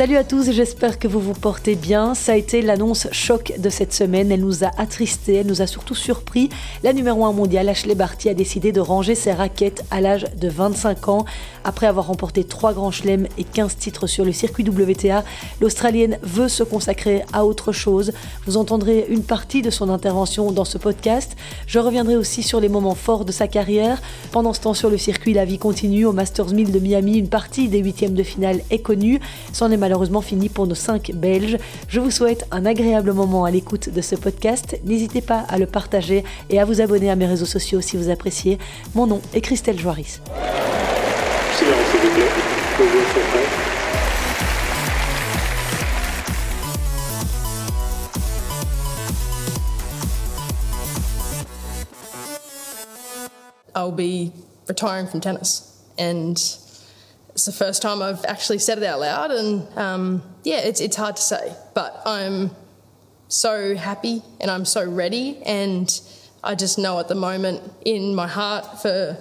Salut à tous, j'espère que vous vous portez bien. Ça a été l'annonce choc de cette semaine. Elle nous a attristés, elle nous a surtout surpris. La numéro 1 mondiale, Ashley Barty, a décidé de ranger ses raquettes à l'âge de 25 ans. Après avoir remporté 3 grands chelems et 15 titres sur le circuit WTA, l'Australienne veut se consacrer à autre chose. Vous entendrez une partie de son intervention dans ce podcast. Je reviendrai aussi sur les moments forts de sa carrière. Pendant ce temps, sur le circuit, la vie continue. Au Masters 1000 de Miami, une partie des huitièmes de finale est connue. C'en est malheureusement fini pour nos 5 Belges. Je vous souhaite un agréable moment à l'écoute de ce podcast. N'hésitez pas à le partager et à vous abonner à mes réseaux sociaux si vous appréciez. Mon nom est Christelle Joaris. I'll be retiring from tennis and it's the first time I've actually said it out loud, and um, yeah, it's it's hard to say, but I'm so happy and I'm so ready, and I just know at the moment in my heart for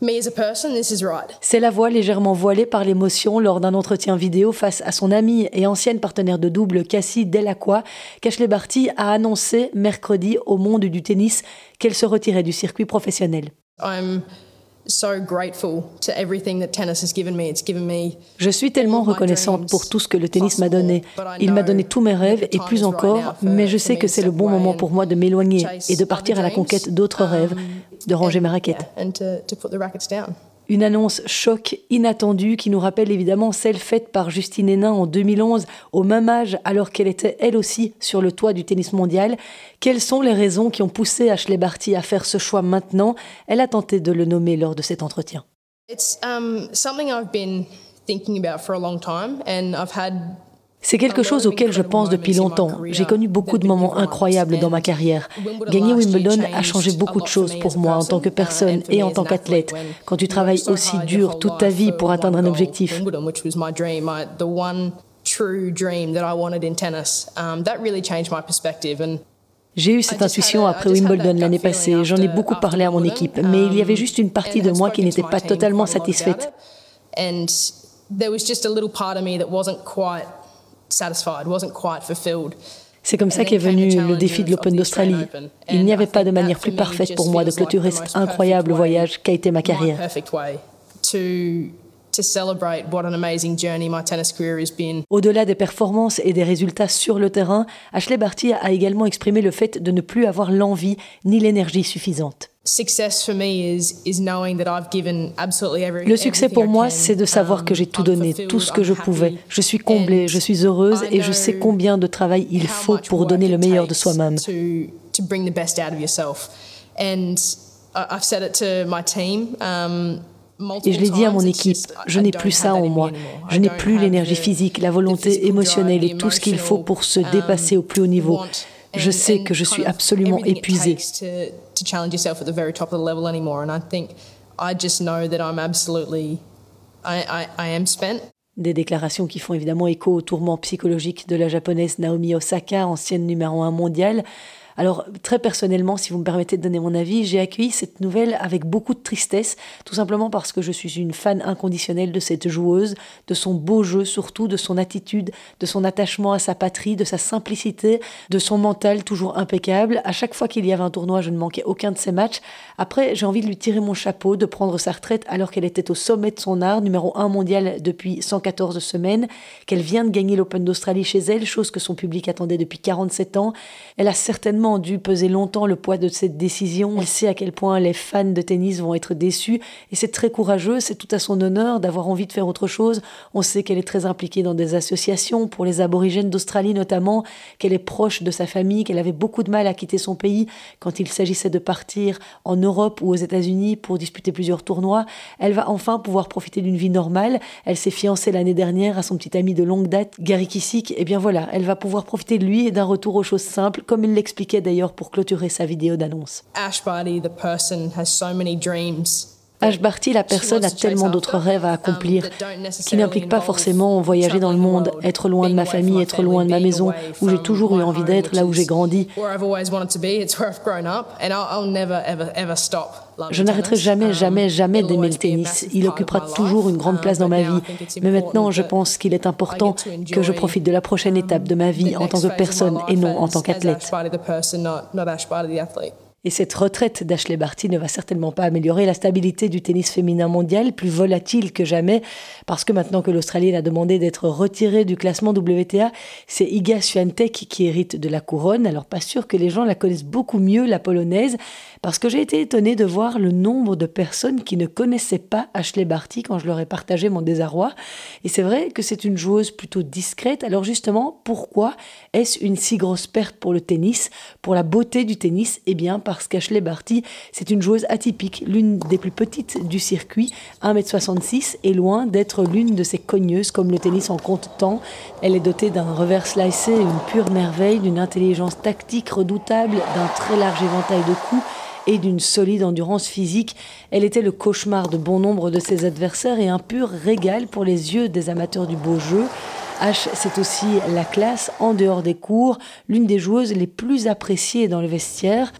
me as a person, this is right. C'est la voix légèrement voilée par l'émotion lors d'un entretien vidéo face à son amie et ancienne partenaire de double Cassie Delacroix qu'Ashley Barty a annoncé mercredi au monde du tennis qu'elle se retirait du circuit professionnel. I'm je suis tellement reconnaissante pour tout ce que le tennis m'a donné. Il m'a donné tous mes rêves et plus encore, mais je sais que c'est le bon moment pour moi de m'éloigner et de partir à la conquête d'autres rêves, de ranger ma raquette. Une annonce choc inattendue qui nous rappelle évidemment celle faite par Justine Hénin en 2011, au même âge, alors qu'elle était elle aussi sur le toit du tennis mondial. Quelles sont les raisons qui ont poussé Ashley Barty à faire ce choix maintenant? Elle a tenté de le nommer lors de cet entretien. It's um, something I've been thinking about for a long time, and I've had c'est quelque chose auquel je pense depuis longtemps. J'ai connu beaucoup de moments incroyables dans ma carrière. Gagner Wimbledon a changé beaucoup de choses pour moi en tant que personne et en tant qu'athlète. Quand tu travailles aussi dur toute ta vie pour atteindre un objectif. J'ai eu cette intuition après Wimbledon l'année passée. J'en ai beaucoup parlé à mon équipe, mais il y avait juste une partie de moi qui n'était pas totalement satisfaite. C'est comme ça qu'est venu le défi de l'Open d'Australie. Il n'y avait pas de manière plus parfaite pour moi de clôturer cet incroyable voyage qu'a été ma carrière. Au-delà des performances et des résultats sur le terrain, Ashley Barty a également exprimé le fait de ne plus avoir l'envie ni l'énergie suffisante. Le succès pour moi, c'est de savoir que j'ai tout donné, tout ce que je pouvais. Je suis comblée, je suis heureuse et je sais combien de travail il faut pour donner le meilleur de soi-même. Et je l'ai dit à mon équipe, je n'ai plus ça en moi. Je n'ai plus l'énergie physique, la volonté émotionnelle et tout ce qu'il faut pour se dépasser au plus haut niveau. Je sais que je suis absolument épuisée. Des déclarations qui font évidemment écho au tourment psychologique de la japonaise Naomi Osaka, ancienne numéro un mondiale. Alors très personnellement, si vous me permettez de donner mon avis, j'ai accueilli cette nouvelle avec beaucoup de tristesse, tout simplement parce que je suis une fan inconditionnelle de cette joueuse, de son beau jeu surtout, de son attitude, de son attachement à sa patrie, de sa simplicité, de son mental toujours impeccable. À chaque fois qu'il y avait un tournoi, je ne manquais aucun de ses matchs. Après, j'ai envie de lui tirer mon chapeau, de prendre sa retraite alors qu'elle était au sommet de son art, numéro 1 mondial depuis 114 semaines, qu'elle vient de gagner l'Open d'Australie chez elle, chose que son public attendait depuis 47 ans. Elle a certainement dû peser longtemps le poids de cette décision. Elle sait à quel point les fans de tennis vont être déçus et c'est très courageux, c'est tout à son honneur d'avoir envie de faire autre chose. On sait qu'elle est très impliquée dans des associations pour les aborigènes d'Australie notamment, qu'elle est proche de sa famille, qu'elle avait beaucoup de mal à quitter son pays quand il s'agissait de partir en Europe ou aux États-Unis pour disputer plusieurs tournois. Elle va enfin pouvoir profiter d'une vie normale. Elle s'est fiancée l'année dernière à son petit ami de longue date, Gary Kissick. Et bien voilà, elle va pouvoir profiter de lui et d'un retour aux choses simples, comme il l'expliquait d'ailleurs pour clôturer sa vidéo d'annonce. Ash Barty, the person, has so many dreams H. Barty, la personne a tellement d'autres rêves à um, accomplir qui n'impliquent pas forcément voyager dans le monde, être loin de ma famille, être loin de ma maison, où j'ai toujours eu envie d'être, là où j'ai grandi. Je n'arrêterai jamais, um, jamais, jamais d'aimer le tennis. Il occupera toujours une grande place dans ma vie. Mais maintenant, je pense qu'il est important que je profite de la prochaine étape de ma vie en tant que personne et non en tant qu'athlète. Et cette retraite d'Ashley Barty ne va certainement pas améliorer la stabilité du tennis féminin mondial, plus volatile que jamais, parce que maintenant que l'Australienne a demandé d'être retirée du classement WTA, c'est Iga Swiatek qui hérite de la couronne. Alors pas sûr que les gens la connaissent beaucoup mieux, la polonaise, parce que j'ai été étonnée de voir le nombre de personnes qui ne connaissaient pas Ashley Barty quand je leur ai partagé mon désarroi. Et c'est vrai que c'est une joueuse plutôt discrète. Alors justement, pourquoi est-ce une si grosse perte pour le tennis, pour la beauté du tennis Eh bien, parce qu'Ashley Barty, c'est une joueuse atypique, l'une des plus petites du circuit, 1m66, et loin d'être l'une de ces cogneuses comme le tennis en compte tant. Elle est dotée d'un revers slicé, une pure merveille, d'une intelligence tactique redoutable, d'un très large éventail de coups et d'une solide endurance physique. Elle était le cauchemar de bon nombre de ses adversaires et un pur régal pour les yeux des amateurs du beau jeu. H, c'est aussi la classe en dehors des cours, l'une des joueuses les plus appréciées dans le vestiaire.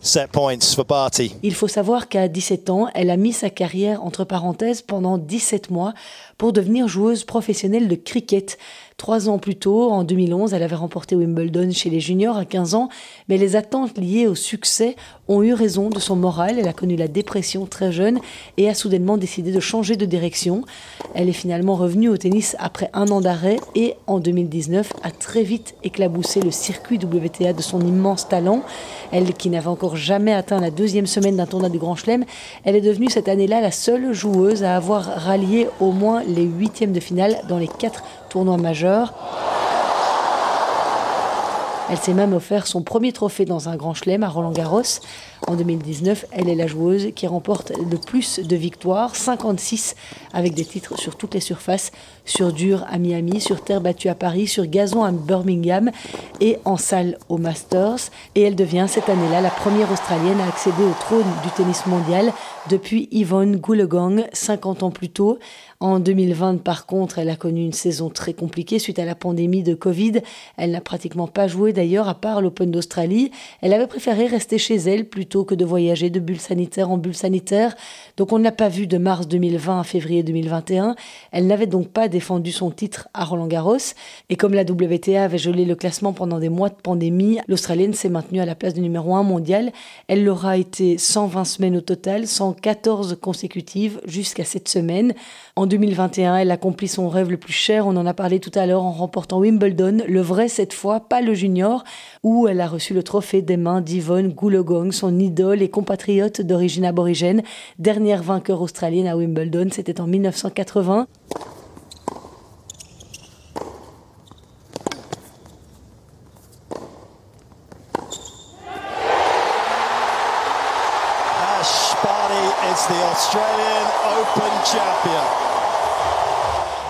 Il faut savoir qu'à 17 ans, elle a mis sa carrière entre parenthèses pendant 17 mois pour devenir joueuse professionnelle de cricket. Trois ans plus tôt, en 2011, elle avait remporté Wimbledon chez les juniors à 15 ans, mais les attentes liées au succès ont eu raison de son moral. Elle a connu la dépression très jeune et a soudainement décidé de changer de direction. Elle est finalement revenue au tennis après un an d'arrêt et en 2019 a très vite éclaboussé le circuit WTA de son immense talent. Elle qui n'avait encore jamais atteint la deuxième semaine d'un tournoi du Grand Chelem, elle est devenue cette année-là la seule joueuse à avoir rallié au moins les huitièmes de finale dans les quatre tournoi majeur. Elle s'est même offert son premier trophée dans un grand chelem à Roland Garros. En 2019, elle est la joueuse qui remporte le plus de victoires, 56, avec des titres sur toutes les surfaces, sur dur à Miami, sur terre battue à Paris, sur gazon à Birmingham et en salle au Masters. Et elle devient cette année-là la première Australienne à accéder au trône du tennis mondial depuis Yvonne Goolagong, 50 ans plus tôt. En 2020, par contre, elle a connu une saison très compliquée suite à la pandémie de Covid. Elle n'a pratiquement pas joué d'ailleurs, à part l'Open d'Australie. Elle avait préféré rester chez elle plutôt que de voyager de bulle sanitaire en bulle sanitaire. Donc on ne l'a pas vue de mars 2020 à février 2021. Elle n'avait donc pas défendu son titre à Roland Garros. Et comme la WTA avait gelé le classement pendant des mois de pandémie, l'Australienne s'est maintenue à la place de numéro 1 mondial. Elle l'aura été 120 semaines au total, 114 consécutives jusqu'à cette semaine. En 2021, elle accomplit son rêve le plus cher, on en a parlé tout à l'heure en remportant Wimbledon, le vrai cette fois, pas le junior, où elle a reçu le trophée des mains d'Yvonne Goolagong, son idole et compatriote d'origine aborigène, dernière vainqueur australienne à Wimbledon, c'était en 1980. Ash Barty is the Australian Open champion.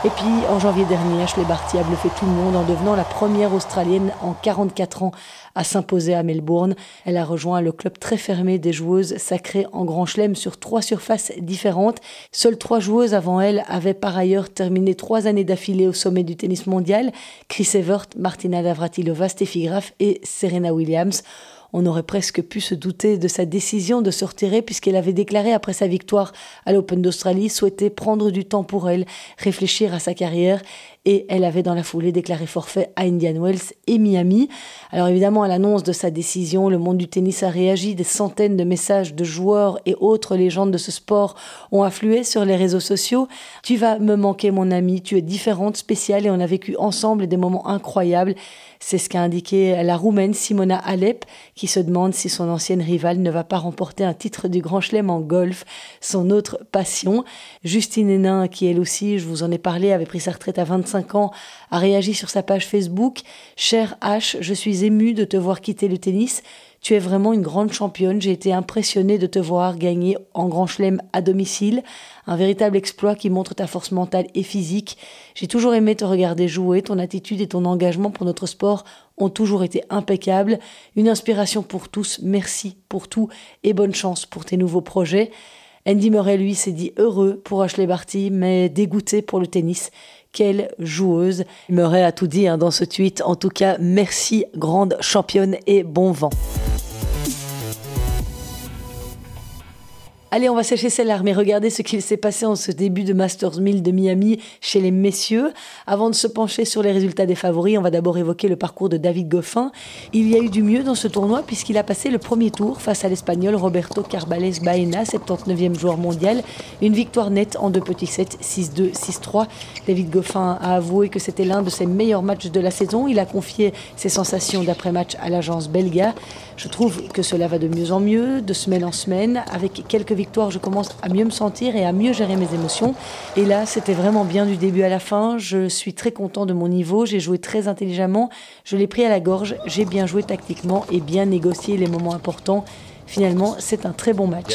Et puis, en janvier dernier, Ashley Barty a bluffé tout le monde en devenant la première Australienne en 44 ans à s'imposer à Melbourne. Elle a rejoint le club très fermé des joueuses sacrées en Grand Chelem sur trois surfaces différentes. Seules trois joueuses avant elle avaient par ailleurs terminé trois années d'affilée au sommet du tennis mondial. Chris Evert, Martina Navratilova, Steffi Graf et Serena Williams. On aurait presque pu se douter de sa décision de se retirer puisqu'elle avait déclaré après sa victoire à l'Open d'Australie souhaiter prendre du temps pour elle, réfléchir à sa carrière et elle avait dans la foulée déclaré forfait à Indian Wells et Miami. Alors évidemment, à l'annonce de sa décision, le monde du tennis a réagi, des centaines de messages de joueurs et autres légendes de ce sport ont afflué sur les réseaux sociaux. Tu vas me manquer mon ami, tu es différente, spéciale et on a vécu ensemble des moments incroyables. C'est ce qu'a indiqué la Roumaine Simona Alep, qui se demande si son ancienne rivale ne va pas remporter un titre du Grand Chelem en golf, son autre passion. Justine Hénin, qui elle aussi, je vous en ai parlé, avait pris sa retraite à 25 ans, a réagi sur sa page Facebook Cher H, je suis ému de te voir quitter le tennis. Tu es vraiment une grande championne. J'ai été impressionnée de te voir gagner en Grand Chelem à domicile. Un véritable exploit qui montre ta force mentale et physique. J'ai toujours aimé te regarder jouer. Ton attitude et ton engagement pour notre sport ont toujours été impeccables. Une inspiration pour tous. Merci pour tout et bonne chance pour tes nouveaux projets. Andy Murray, lui, s'est dit heureux pour Ashley Barty, mais dégoûté pour le tennis. Quelle joueuse. Murray a tout dit hein, dans ce tweet. En tout cas, merci, grande championne et bon vent. Allez, on va sécher celle larmes mais regardez ce qu'il s'est passé en ce début de Masters 1000 de Miami chez les messieurs. Avant de se pencher sur les résultats des favoris, on va d'abord évoquer le parcours de David Goffin. Il y a eu du mieux dans ce tournoi puisqu'il a passé le premier tour face à l'Espagnol Roberto Carbales Baena, 79e joueur mondial. Une victoire nette en deux petits sets, 6-2, 6-3. David Goffin a avoué que c'était l'un de ses meilleurs matchs de la saison. Il a confié ses sensations d'après-match à l'agence Belga. Je trouve que cela va de mieux en mieux, de semaine en semaine. Avec quelques victoires, je commence à mieux me sentir et à mieux gérer mes émotions. Et là, c'était vraiment bien du début à la fin. Je suis très content de mon niveau. J'ai joué très intelligemment. Je l'ai pris à la gorge. J'ai bien joué tactiquement et bien négocié les moments importants. Finalement, c'est un très bon match.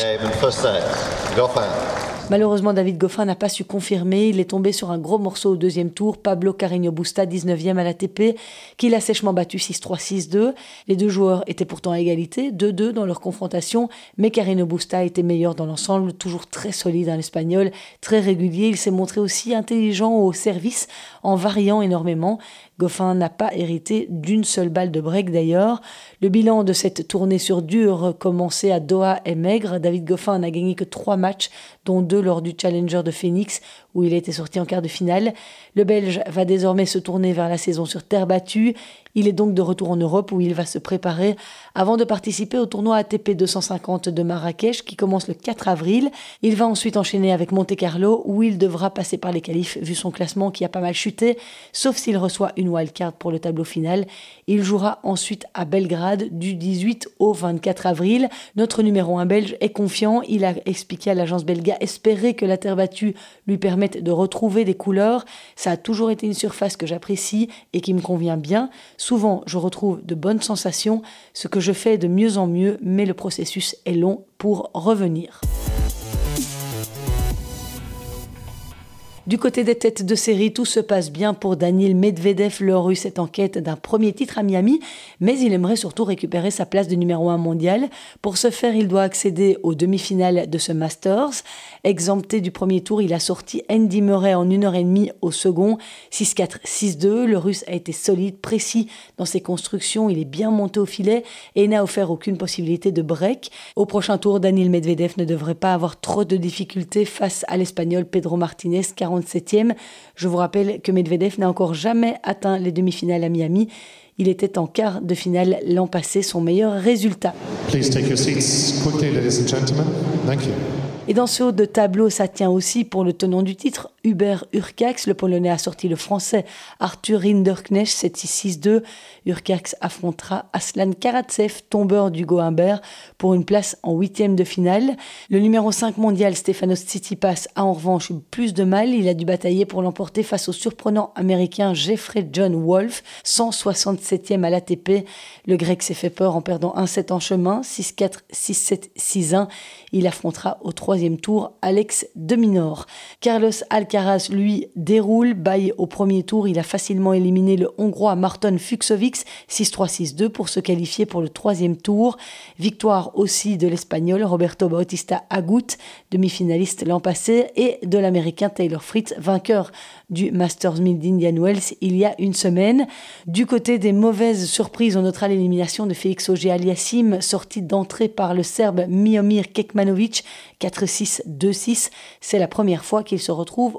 Malheureusement, David Goffin n'a pas su confirmer. Il est tombé sur un gros morceau au deuxième tour. Pablo Carreño Busta, 19e à l'ATP, qui l'a sèchement battu 6-3, 6-2. Les deux joueurs étaient pourtant à égalité, 2-2 dans leur confrontation, mais Carreño Busta était meilleur dans l'ensemble, toujours très solide en espagnol, très régulier. Il s'est montré aussi intelligent au service en variant énormément. Goffin n'a pas hérité d'une seule balle de break d'ailleurs. Le bilan de cette tournée sur dur commencée à Doha est maigre. David Goffin n'a gagné que trois matchs, dont deux lors du Challenger de Phoenix, où il était sorti en quart de finale. Le Belge va désormais se tourner vers la saison sur terre battue. Il est donc de retour en Europe où il va se préparer avant de participer au tournoi ATP 250 de Marrakech qui commence le 4 avril. Il va ensuite enchaîner avec Monte Carlo où il devra passer par les qualifs vu son classement qui a pas mal chuté, sauf s'il reçoit une wildcard pour le tableau final. Il jouera ensuite à Belgrade du 18 au 24 avril. Notre numéro 1 belge est confiant. Il a expliqué à l'agence belga espérer que la terre battue lui de retrouver des couleurs. Ça a toujours été une surface que j'apprécie et qui me convient bien. Souvent, je retrouve de bonnes sensations, ce que je fais de mieux en mieux, mais le processus est long pour revenir. Du côté des têtes de série, tout se passe bien pour Daniel Medvedev. Le russe est en quête d'un premier titre à Miami, mais il aimerait surtout récupérer sa place de numéro 1 mondial. Pour ce faire, il doit accéder aux demi-finales de ce Masters. Exempté du premier tour, il a sorti Andy Murray en une heure et demie au second, 6-4, 6-2. Le russe a été solide, précis dans ses constructions, il est bien monté au filet et n'a offert aucune possibilité de break. Au prochain tour, Daniel Medvedev ne devrait pas avoir trop de difficultés face à l'Espagnol Pedro Martinez, 40 7 Je vous rappelle que Medvedev n'a encore jamais atteint les demi-finales à Miami. Il était en quart de finale l'an passé, son meilleur résultat. Please take your seats quickly, ladies and gentlemen. Thank you. Et dans ce haut de tableau, ça tient aussi pour le tenant du titre, Hubert Urcax. Le Polonais a sorti le Français Arthur Rinderknecht 7-6-6-2. Urcax affrontera Aslan Karatsev, tombeur du Humbert, pour une place en huitième de finale. Le numéro 5 mondial, Stefanos Tsitsipas, a en revanche plus de mal. Il a dû batailler pour l'emporter face au surprenant américain Jeffrey John Wolf, 167e à l'ATP. Le grec s'est fait peur en perdant un set en chemin, 6-4, 6-7, 6-1. Il affrontera au troisième tour Alex Deminor. Carlos Alcaraz, lui, déroule, baille au premier tour. Il a facilement éliminé le Hongrois Marton Fuxovics 6-3-6-2 pour se qualifier pour le troisième tour. Victoire aussi de l'Espagnol Roberto Bautista Agut, demi-finaliste l'an passé, et de l'Américain Taylor Fritz, vainqueur du Masters 1000 d'Indian Wells il y a une semaine. Du côté des mauvaises surprises, on notera l'élimination de Félix Auger-Aliassime, sorti d'entrée par le Serbe Miomir Kekmanovic, 4-6, 2-6. C'est la première fois qu'il se retrouve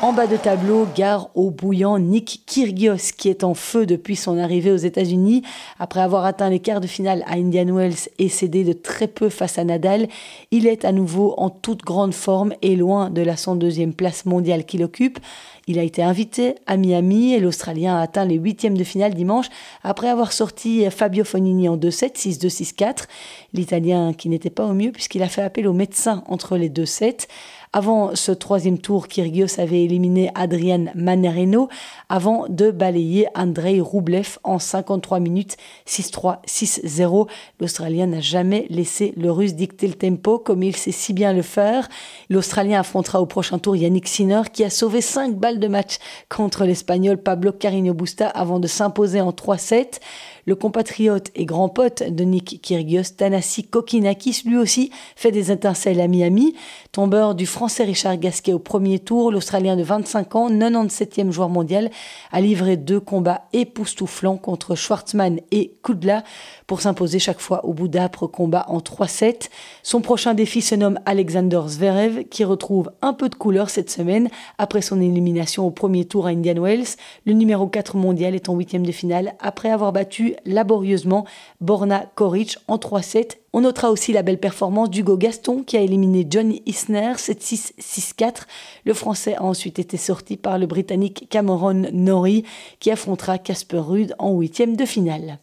En bas de tableau, gare au bouillant Nick Kyrgios qui est en feu depuis son arrivée aux États-Unis. Après avoir atteint les quarts de finale à Indian Wells et cédé de très peu face à Nadal, il est à nouveau en toute grande forme et loin de la 102e place mondiale qu'il occupe. Il a été invité à Miami et l'Australien a atteint les huitièmes de finale dimanche après avoir sorti Fabio Fonini en 2-7, 6-2, 6-4. L'Italien qui n'était pas au mieux puisqu'il a fait appel au médecin entre les deux sets. Avant ce troisième tour, Kyrgios avait éliminé Adrian Manarino avant de balayer Andrei Rublev en 53 minutes 6-3, 6-0. L'Australien n'a jamais laissé le Russe dicter le tempo comme il sait si bien le faire. L'Australien affrontera au prochain tour Yannick Sinner qui a sauvé 5 balles de match contre l'Espagnol Pablo Carino Busta avant de s'imposer en 3-7. Le compatriote et grand pote de Nick Kyrgios, Tanasi Kokinakis, lui aussi fait des étincelles à Miami. Tombeur du français Richard Gasquet au premier tour, l'Australien de 25 ans, 97e joueur mondial, a livré deux combats époustouflants contre Schwartzmann et Kudla pour s'imposer chaque fois au bout d'âpres combats en 3-7. Son prochain défi se nomme Alexander Zverev, qui retrouve un peu de couleur cette semaine après son élimination au premier tour à Indian Wells. Le numéro 4 mondial est en huitième de finale après avoir battu laborieusement Borna Koric en 3-7 on notera aussi la belle performance d'Hugo Gaston qui a éliminé Johnny Isner 7-6-6-4. Le Français a ensuite été sorti par le Britannique Cameron Norrie qui affrontera Casper Ruud en huitième de finale.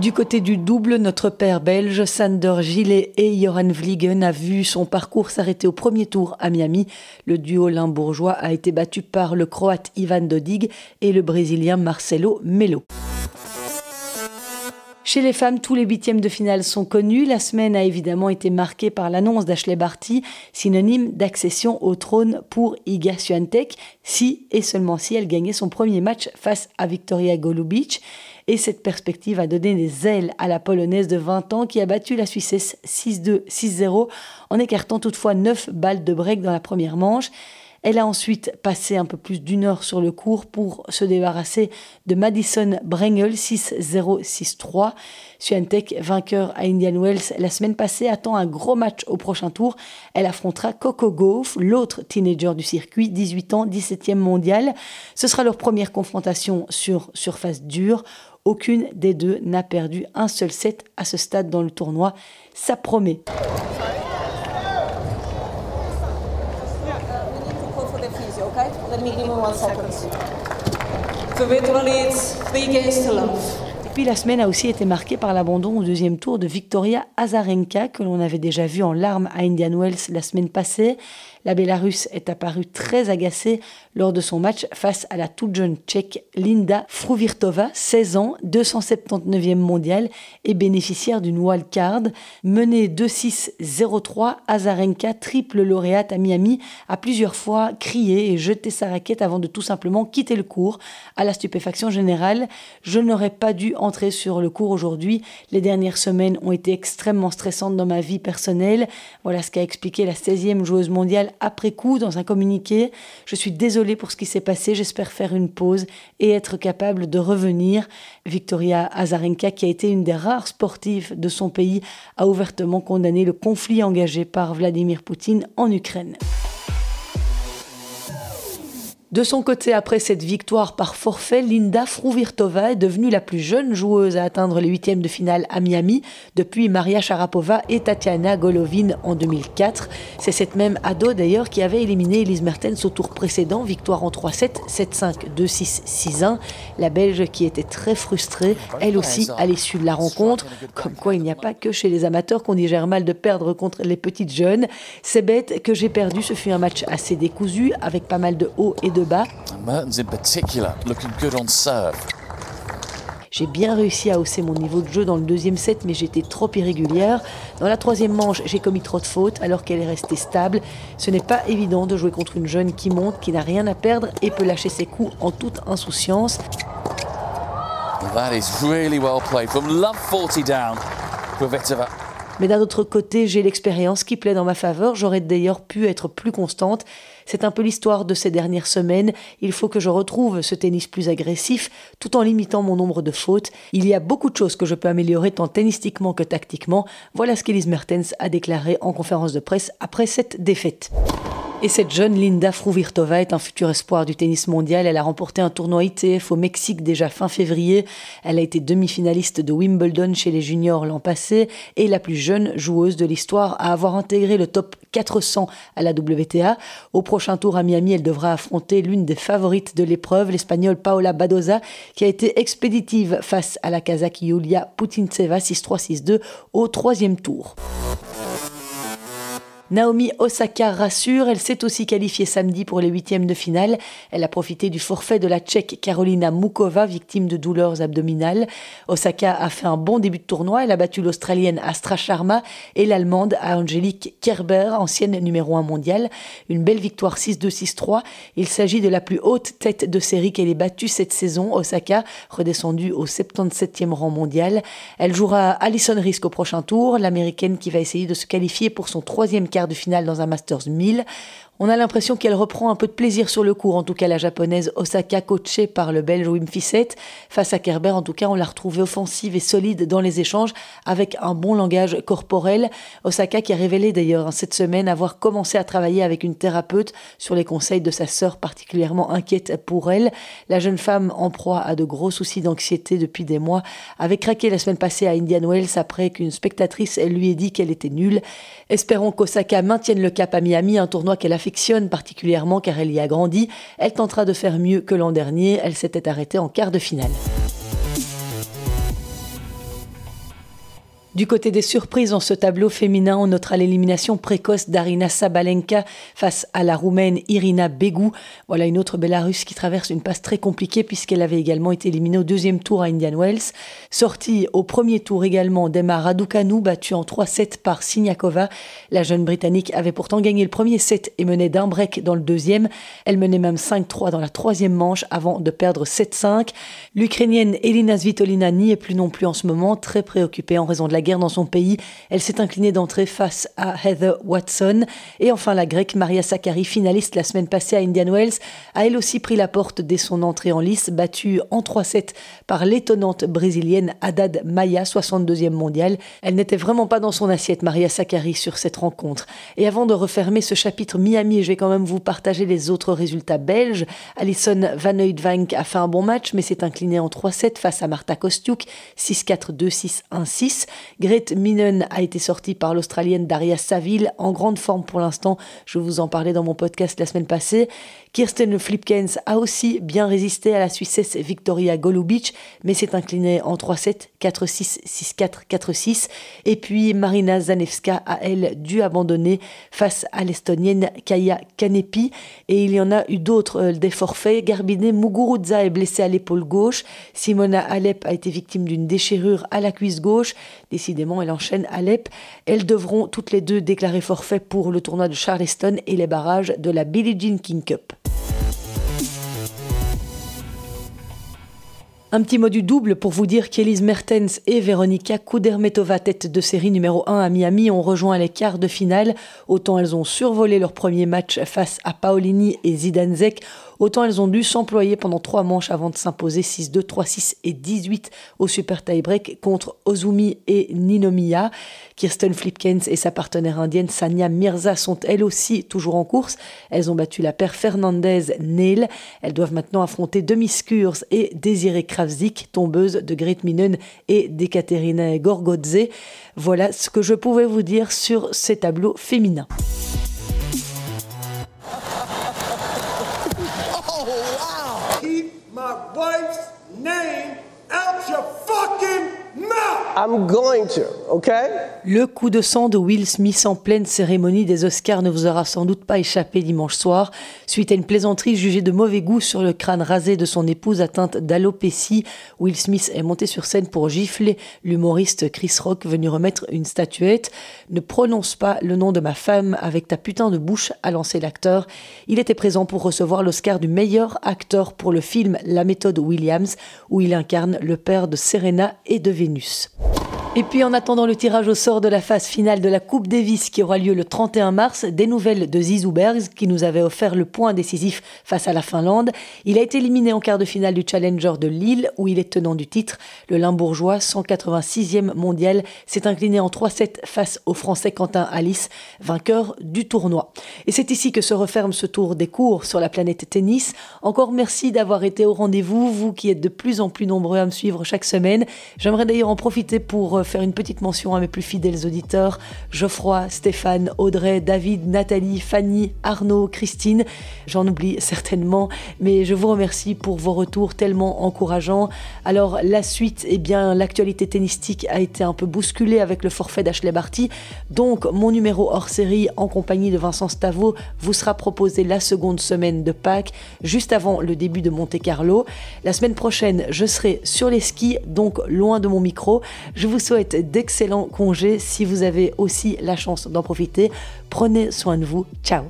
Du côté du double, notre père belge, Sander Gillet et Joran Vliegen a vu son parcours s'arrêter au premier tour à Miami. Le duo limbourgeois a été battu par le croate Ivan Dodig et le brésilien Marcelo Melo. Chez les femmes, tous les huitièmes de finale sont connus. La semaine a évidemment été marquée par l'annonce d'Ashley Barty, synonyme d'accession au trône pour Iga Swiatek, si et seulement si elle gagnait son premier match face à Victoria Golubic. Et cette perspective a donné des ailes à la Polonaise de 20 ans qui a battu la Suissesse 6-2, 6-0 en écartant toutefois 9 balles de break dans la première manche. Elle a ensuite passé un peu plus d'une heure sur le cours pour se débarrasser de Madison Brengel 6-0-6-3. Suantec, vainqueur à Indian Wells la semaine passée, attend un gros match au prochain tour. Elle affrontera Coco Gauff, l'autre teenager du circuit, 18 ans, 17e mondial. Ce sera leur première confrontation sur surface dure. Aucune des deux n'a perdu un seul set à ce stade dans le tournoi. Ça promet. Et puis la semaine a aussi été marquée par l'abandon au deuxième tour de Victoria Azarenka, que l'on avait déjà vu en larmes à Indian Wells la semaine passée. La Bélarusse est apparue très agacée lors de son match face à la toute jeune tchèque Linda Fruvirtova, 16 ans, 279e mondiale et bénéficiaire d'une wildcard. Menée 2-6-0-3, Azarenka, triple lauréate à Miami, a plusieurs fois crié et jeté sa raquette avant de tout simplement quitter le cours. À la stupéfaction générale, je n'aurais pas dû entrer sur le cours aujourd'hui. Les dernières semaines ont été extrêmement stressantes dans ma vie personnelle. Voilà ce qu'a expliqué la 16e joueuse mondiale après coup dans un communiqué. Je suis désolée pour ce qui s'est passé, j'espère faire une pause et être capable de revenir. Victoria Azarenka, qui a été une des rares sportives de son pays, a ouvertement condamné le conflit engagé par Vladimir Poutine en Ukraine. De son côté, après cette victoire par forfait, Linda Fruvirtova est devenue la plus jeune joueuse à atteindre les huitièmes de finale à Miami depuis Maria Sharapova et Tatiana Golovin en 2004. C'est cette même ado d'ailleurs qui avait éliminé Elise Mertens au tour précédent, victoire en 3-7, 7-5, 2-6, 6-1. La Belge qui était très frustrée, elle aussi, à l'issue de la rencontre. Comme quoi il n'y a pas que chez les amateurs qu'on digère mal de perdre contre les petites jeunes. C'est bête que j'ai perdu, ce fut un match assez décousu avec pas mal de hauts et de bas. J'ai bien réussi à hausser mon niveau de jeu dans le deuxième set, mais j'étais trop irrégulière. Dans la troisième manche, j'ai commis trop de fautes alors qu'elle est restée stable. Ce n'est pas évident de jouer contre une jeune qui monte, qui n'a rien à perdre et peut lâcher ses coups en toute insouciance. That is really well played from love 40 down. Mais d'un autre côté, j'ai l'expérience qui plaît dans ma faveur. J'aurais d'ailleurs pu être plus constante. C'est un peu l'histoire de ces dernières semaines. Il faut que je retrouve ce tennis plus agressif tout en limitant mon nombre de fautes. Il y a beaucoup de choses que je peux améliorer tant tennistiquement que tactiquement. Voilà ce qu'Elise Mertens a déclaré en conférence de presse après cette défaite. Et cette jeune Linda Fruvirtova est un futur espoir du tennis mondial. Elle a remporté un tournoi ITF au Mexique déjà fin février. Elle a été demi-finaliste de Wimbledon chez les juniors l'an passé et la plus jeune joueuse de l'histoire à avoir intégré le top 400 à la WTA. Au prochain tour à Miami, elle devra affronter l'une des favorites de l'épreuve, l'espagnole Paola Badoza, qui a été expéditive face à la Kazakh Yulia Putintseva 6-3-6-2 au troisième tour. Naomi Osaka rassure, elle s'est aussi qualifiée samedi pour les huitièmes de finale. Elle a profité du forfait de la Tchèque Carolina Mukova, victime de douleurs abdominales. Osaka a fait un bon début de tournoi. Elle a battu l'Australienne Astra Sharma et l'Allemande Angelique Kerber, ancienne numéro 1 mondiale. Une belle victoire 6-2-6-3. Il s'agit de la plus haute tête de série qu'elle ait battue cette saison. Osaka, redescendue au 77e rang mondial. Elle jouera Alison Risk au prochain tour, l'américaine qui va essayer de se qualifier pour son troisième quart de finale dans un Masters 1000. On a l'impression qu'elle reprend un peu de plaisir sur le cours, en tout cas la japonaise Osaka coachée par le belge Wim Fissette. Face à Kerber, en tout cas, on l'a retrouvée offensive et solide dans les échanges avec un bon langage corporel. Osaka qui a révélé d'ailleurs cette semaine avoir commencé à travailler avec une thérapeute sur les conseils de sa sœur particulièrement inquiète pour elle. La jeune femme en proie à de gros soucis d'anxiété depuis des mois avait craqué la semaine passée à Indian Wells après qu'une spectatrice lui ait dit qu'elle était nulle. Espérons qu'Osaka maintienne le cap à Miami, un tournoi qu'elle a particulièrement car elle y a grandi. Elle tentera de faire mieux que l'an dernier. Elle s'était arrêtée en quart de finale. Du côté des surprises en ce tableau féminin, on notera l'élimination précoce d'Arina Sabalenka face à la Roumaine Irina Begou. Voilà une autre Bélarusse qui traverse une passe très compliquée puisqu'elle avait également été éliminée au deuxième tour à Indian Wells. Sortie au premier tour également d'Emma Raducanu, battue en 3-7 par Siniakova. La jeune Britannique avait pourtant gagné le premier set et menait d'un break dans le deuxième. Elle menait même 5-3 dans la troisième manche avant de perdre 7-5. L'Ukrainienne Elina Svitolina n'y est plus non plus en ce moment, très préoccupée en raison de la guerre dans son pays. Elle s'est inclinée d'entrée face à Heather Watson. Et enfin, la grecque Maria Sakkari, finaliste la semaine passée à Indian Wells, a elle aussi pris la porte dès son entrée en lice, battue en 3-7 par l'étonnante brésilienne Haddad Maya, 62e mondiale. Elle n'était vraiment pas dans son assiette, Maria Sakkari, sur cette rencontre. Et avant de refermer ce chapitre Miami, je vais quand même vous partager les autres résultats belges. Alison Van Oudvank a fait un bon match, mais s'est inclinée en 3-7 face à Marta Kostiuk, 6-4, 2-6, 1-6. Grete Minen a été sortie par l'Australienne Daria Saville, en grande forme pour l'instant. Je vous en parlais dans mon podcast la semaine passée. Kirsten Flipkens a aussi bien résisté à la Suissesse Victoria Golubic, mais s'est inclinée en 3-7, 4-6, 6-4, 4-6. Et puis Marina Zanevska a, elle, dû abandonner face à l'Estonienne Kaya Kanepi. Et il y en a eu d'autres, euh, des forfaits. Garbine Muguruza est blessée à l'épaule gauche. Simona Alep a été victime d'une déchirure à la cuisse gauche. Décidément, elle enchaîne Alep. Elles devront toutes les deux déclarer forfait pour le tournoi de Charleston et les barrages de la Billie Jean King Cup. Un petit mot du double pour vous dire qu'Elise Mertens et Veronika Kudermetova, tête de série numéro 1 à Miami, ont rejoint les quarts de finale. Autant elles ont survolé leur premier match face à Paolini et Zidanzek, autant elles ont dû s'employer pendant trois manches avant de s'imposer 6-2, 3-6 et 18 au super tie-break contre Ozumi et Ninomiya. Kirsten Flipkens et sa partenaire indienne Sanya Mirza sont elles aussi toujours en course. Elles ont battu la paire Fernandez-Neil. Elles doivent maintenant affronter Demi Skurs et Désiré Kravzik, tombeuse de Great Minen et d'Ekaterina Gorgodze. Voilà ce que je pouvais vous dire sur ces tableaux féminins. I'm going to, okay? Le coup de sang de Will Smith en pleine cérémonie des Oscars ne vous aura sans doute pas échappé dimanche soir. Suite à une plaisanterie jugée de mauvais goût sur le crâne rasé de son épouse atteinte d'alopécie, Will Smith est monté sur scène pour gifler l'humoriste Chris Rock venu remettre une statuette. Ne prononce pas le nom de ma femme avec ta putain de bouche, a lancé l'acteur. Il était présent pour recevoir l'Oscar du meilleur acteur pour le film La méthode Williams, où il incarne le père de Serena et de Vénus. Et puis en attendant le tirage au sort de la phase finale de la Coupe Davis qui aura lieu le 31 mars, des nouvelles de Zizou Bergs qui nous avait offert le point décisif face à la Finlande. Il a été éliminé en quart de finale du Challenger de Lille où il est tenant du titre. Le Limbourgeois, 186e mondial, s'est incliné en 3-7 face au Français Quentin Alice, vainqueur du tournoi. Et c'est ici que se referme ce tour des cours sur la planète tennis. Encore merci d'avoir été au rendez-vous, vous qui êtes de plus en plus nombreux à me suivre chaque semaine. J'aimerais d'ailleurs en profiter pour faire une petite mention à mes plus fidèles auditeurs, Geoffroy, Stéphane, Audrey, David, Nathalie, Fanny, Arnaud, Christine. J'en oublie certainement, mais je vous remercie pour vos retours tellement encourageants. Alors la suite, eh bien l'actualité tennistique a été un peu bousculée avec le forfait d'Ashley Barty, donc mon numéro hors série en compagnie de Vincent Stavo vous sera proposé la seconde semaine de Pâques, juste avant le début de Monte Carlo. La semaine prochaine, je serai sur les skis, donc loin de mon micro. Je vous d'excellents congés si vous avez aussi la chance d'en profiter. Prenez soin de vous. Ciao